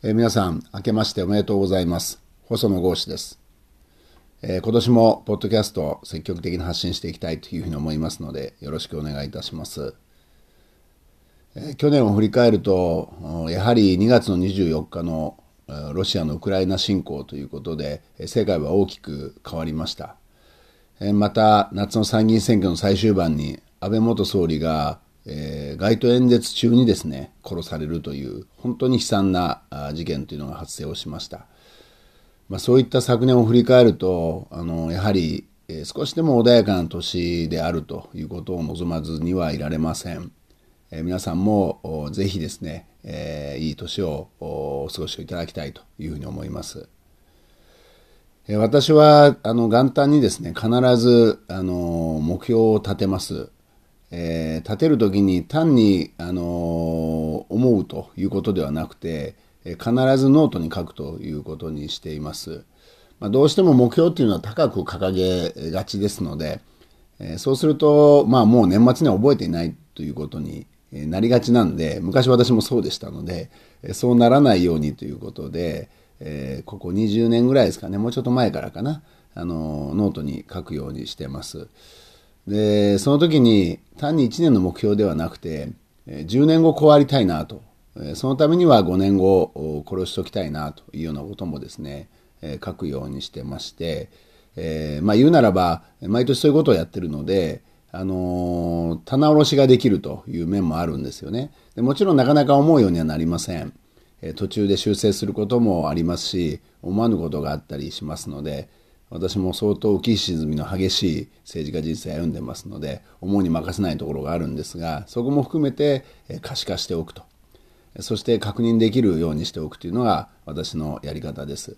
えー、皆さん、明けましておめでとうございます。細野豪志です。えー、今年もポッドキャストを積極的に発信していきたいというふうに思いますので、よろしくお願いいたします。えー、去年を振り返ると、やはり2月の24日のロシアのウクライナ侵攻ということで、世界は大きく変わりました。えまた、夏の参議院選挙の最終盤に安倍元総理がえー、街頭演説中にですね殺されるという本当に悲惨な事件というのが発生をしました、まあ、そういった昨年を振り返るとあのやはり、えー、少しでも穏やかな年であるということを望まずにはいられません、えー、皆さんもぜひですね、えー、いい年をお過ごしいただきたいというふうに思います。私はあの元旦にですね必ずあの目標を立てます。えー、立てる時に単に、あのー、思うということではなくて、え必ずノートに書くということにしています。まあ、どうしても目標っていうのは高く掲げがちですので、えー、そうすると、まあ、もう年末には覚えていないということになりがちなんで昔私もそうでしたのでそうならないようにということで、えー、ここ20年ぐらいですかねもうちょっと前からかなあのノートに書くようにしてます。でその時に単に1年の目標ではなくて10年後こうありたいなと。そのためには5年後を殺しておきたいなというようなこともですね書くようにしてまして、えー、まあ、言うならば毎年そういうことをやってるので、あの、棚卸しができるという面もあるんですよね。でもちろんなかなか思うようにはなりません。途中で修正することもありますし思わぬことがあったりしますので私も相当浮き沈みの激しい政治家人生を歩んでますので思うに任せないところがあるんですがそこも含めて可視化しておくと。そして確認できるようにしておくというのが私のやり方です。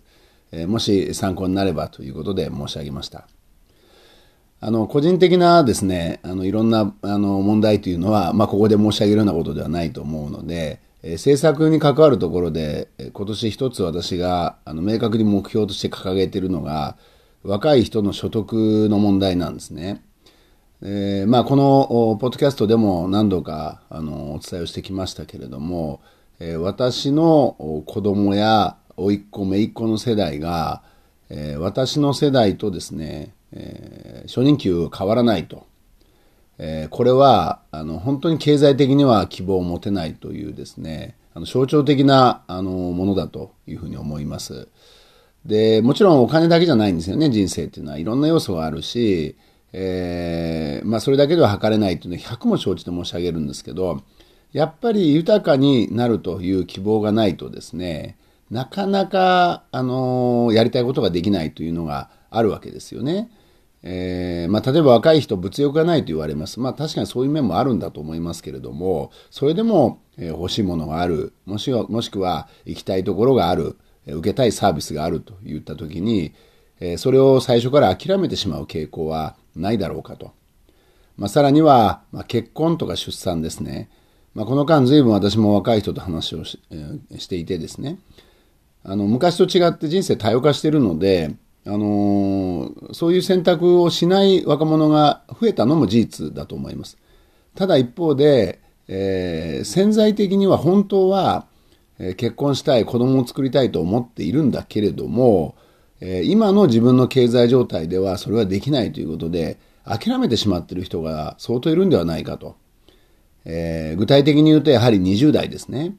もし参考になればということで申し上げました。あの個人的なですねあのいろんなあの問題というのは、まあ、ここで申し上げるようなことではないと思うので政策に関わるところで今年一つ私があの明確に目標として掲げているのが若い人の所得の問題なんですね。えー、まあ、このポッドキャストでも何度かあのお伝えをしてきましたけれども、えー、私の子供や甥っ子姪っ子の世代が、えー、私の世代とですね、え初任給変わらないと、えこれはあの本当に経済的には希望を持てないというですねあの象徴的なあのものだというふうに思います。で、もちろんお金だけじゃないんですよね、人生っていうのは。いろんな要素があるし、えー、まあそれだけでは測れないっていうのは100も承知で申し上げるんですけど、やっぱり豊かになるという希望がないとですね、なかなか、あのー、やりたいことができないというのがあるわけですよね。えー、まあ、例えば若い人物欲がないと言われます。まあ確かにそういう面もあるんだと思いますけれども、それでも、えー、欲しいものがある、もしもしくは行きたいところがある、受けたいサービスがあるといった時に、それを最初から諦めてしまう傾向はないだろうかと。まあ、さらには、まあ、結婚とか出産ですね。まあ、この間随分私も若い人と話をし,、していてですね。あの昔と違って人生多様化しているので、あのー、そういう選択をしない若者が増えたのも事実だと思います。ただ一方で、えー、潜在的には本当はえ結婚したい、子供を作りたいと思っているんだけれども、え今の自分の経済状態ではそれはできないということで、諦めてしまっている人が相当いるんではないかと。えー、具体的に言うとやはり20代ですね。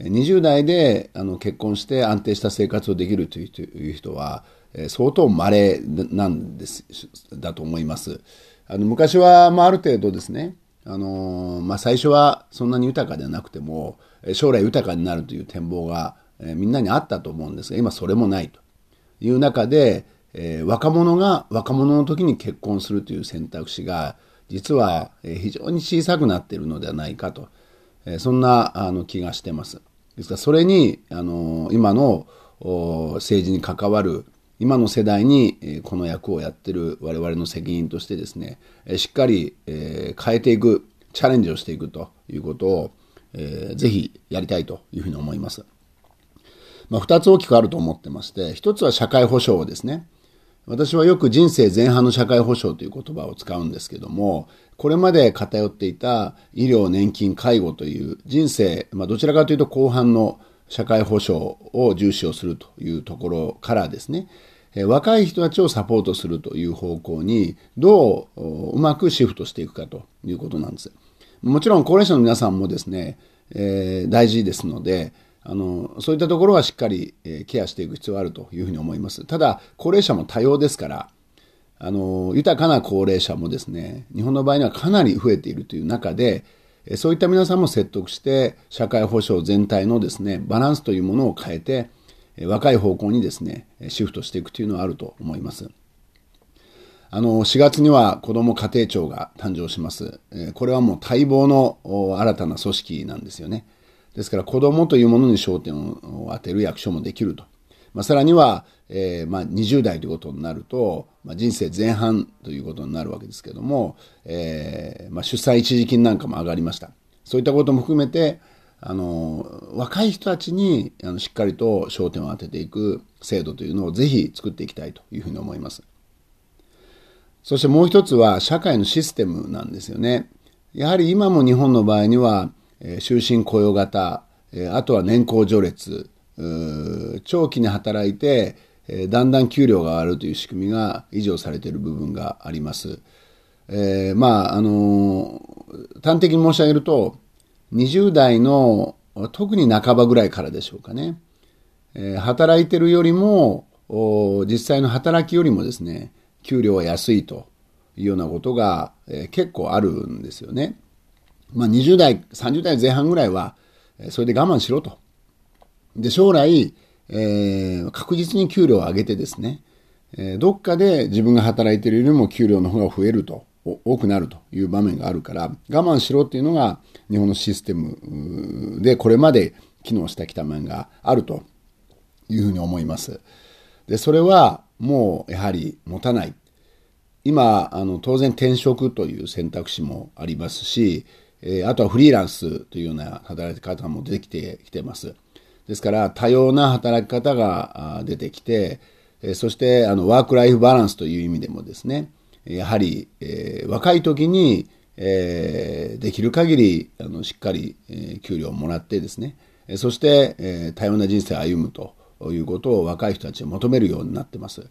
20代であの結婚して安定した生活をできるという人は、えー、相当稀なんですだと思います。あの昔は、まあ、ある程度ですね、あのまあ、最初はそんなに豊かではなくても将来豊かになるという展望が、えみんなにあったと思うんですが今それもないという中で、えー、若者が若者の時に結婚するという選択肢が実は非常に小さくなっているのではないかと、えそんなあの気がしてます。ですからそれにあの今の政治に関わる今の世代にこの役をやってる我々の責任としてですねしっかり変えていくチャレンジをしていくということをぜひやりたいというふうに思います。まあ、2つ大きくあると思ってまして1つは社会保障ですね。私はよく人生前半の社会保障という言葉を使うんですけどもこれまで偏っていた医療年金介護という人生、まあ、どちらかというと後半の社会保障を重視をするというところからですね、若い人たちをサポートするという方向にどううまくシフトしていくかということなんです。もちろん高齢者の皆さんもですね、えー、大事ですので、あの、そういったところはしっかり、えケアしていく必要があるというふうに思います。ただ、高齢者も多様ですから、あの、豊かな高齢者もですね、日本の場合にはかなり増えているという中で、そういった皆さんも説得して、社会保障全体のですね、バランスというものを変えて、若い方向にですね、シフトしていくというのはあると思います。あの、4月には子ども家庭庁が誕生します。これはもう待望の新たな組織なんですよね。ですから子どもというものに焦点を当てる役所もできると。まあ、さらには、えー、まあ、20代ということになると、まあ、人生前半ということになるわけですけども、えー、まあ、出産一時金なんかも上がりました。そういったことも含めて、あの、若い人たちにあのしっかりと焦点を当てていく制度というのをぜひ作っていきたいというふうに思います。そしてもう一つは社会のシステムなんですよね。やはり今も日本の場合には、終身雇用型、あとは年功序列、長期に働いて、だんだん給料が上がるという仕組みが維持をされている部分があります。えー、まあ、あのー、端的に申し上げると、20代の特に半ばぐらいからでしょうかね。えー、働いてるよりも、実際の働きよりもですね、給料は安いというようなことが、えー、結構あるんですよね。まあ、20代、30代前半ぐらいは、それで我慢しろと。で、将来、えー、確実に給料を上げてですね、え、どっかで自分が働いてるよりも給料の方が増えると、多くなるという場面があるから、我慢しろっていうのが日本のシステムでこれまで機能してきた面があるというふうに思います。で、それはもうやはり持たない。今、あの、当然転職という選択肢もありますし、え、あとはフリーランスというような働き方も出てきてきてます。ですから多様な働き方が出てきて、そしてあのワークライフバランスという意味でもですね、やはり、えー、若い時に、えー、できる限りあのしっかり、えー、給料をもらってですね、そして、えー、多様な人生を歩むということを若い人たちは求めるようになってます。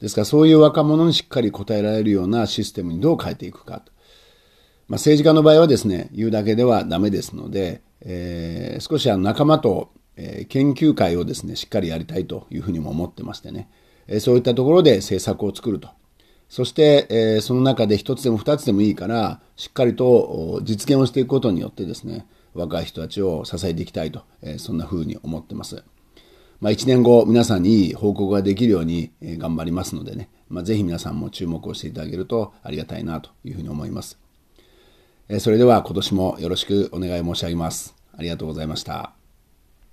ですからそういう若者にしっかり応えられるようなシステムにどう変えていくかと。まあ、政治家の場合はですね、言うだけではダメですので、えー、少しあの仲間とえー、研究会をですね、しっかりやりたいというふうにも思ってましてね、えー、そういったところで政策を作ると。そして、えー、その中で一つでも二つでもいいから、しっかりと実現をしていくことによってですね、若い人たちを支えていきたいと、えー、そんなふうに思ってます。まあ、1年後、皆さんにいい報告ができるように、頑張りますのでね、まあ、ぜひ皆さんも注目をしていただけるとありがたいなというふうに思います。えそれでは今年もよろしくお願い申し上げます。ありがとうございました。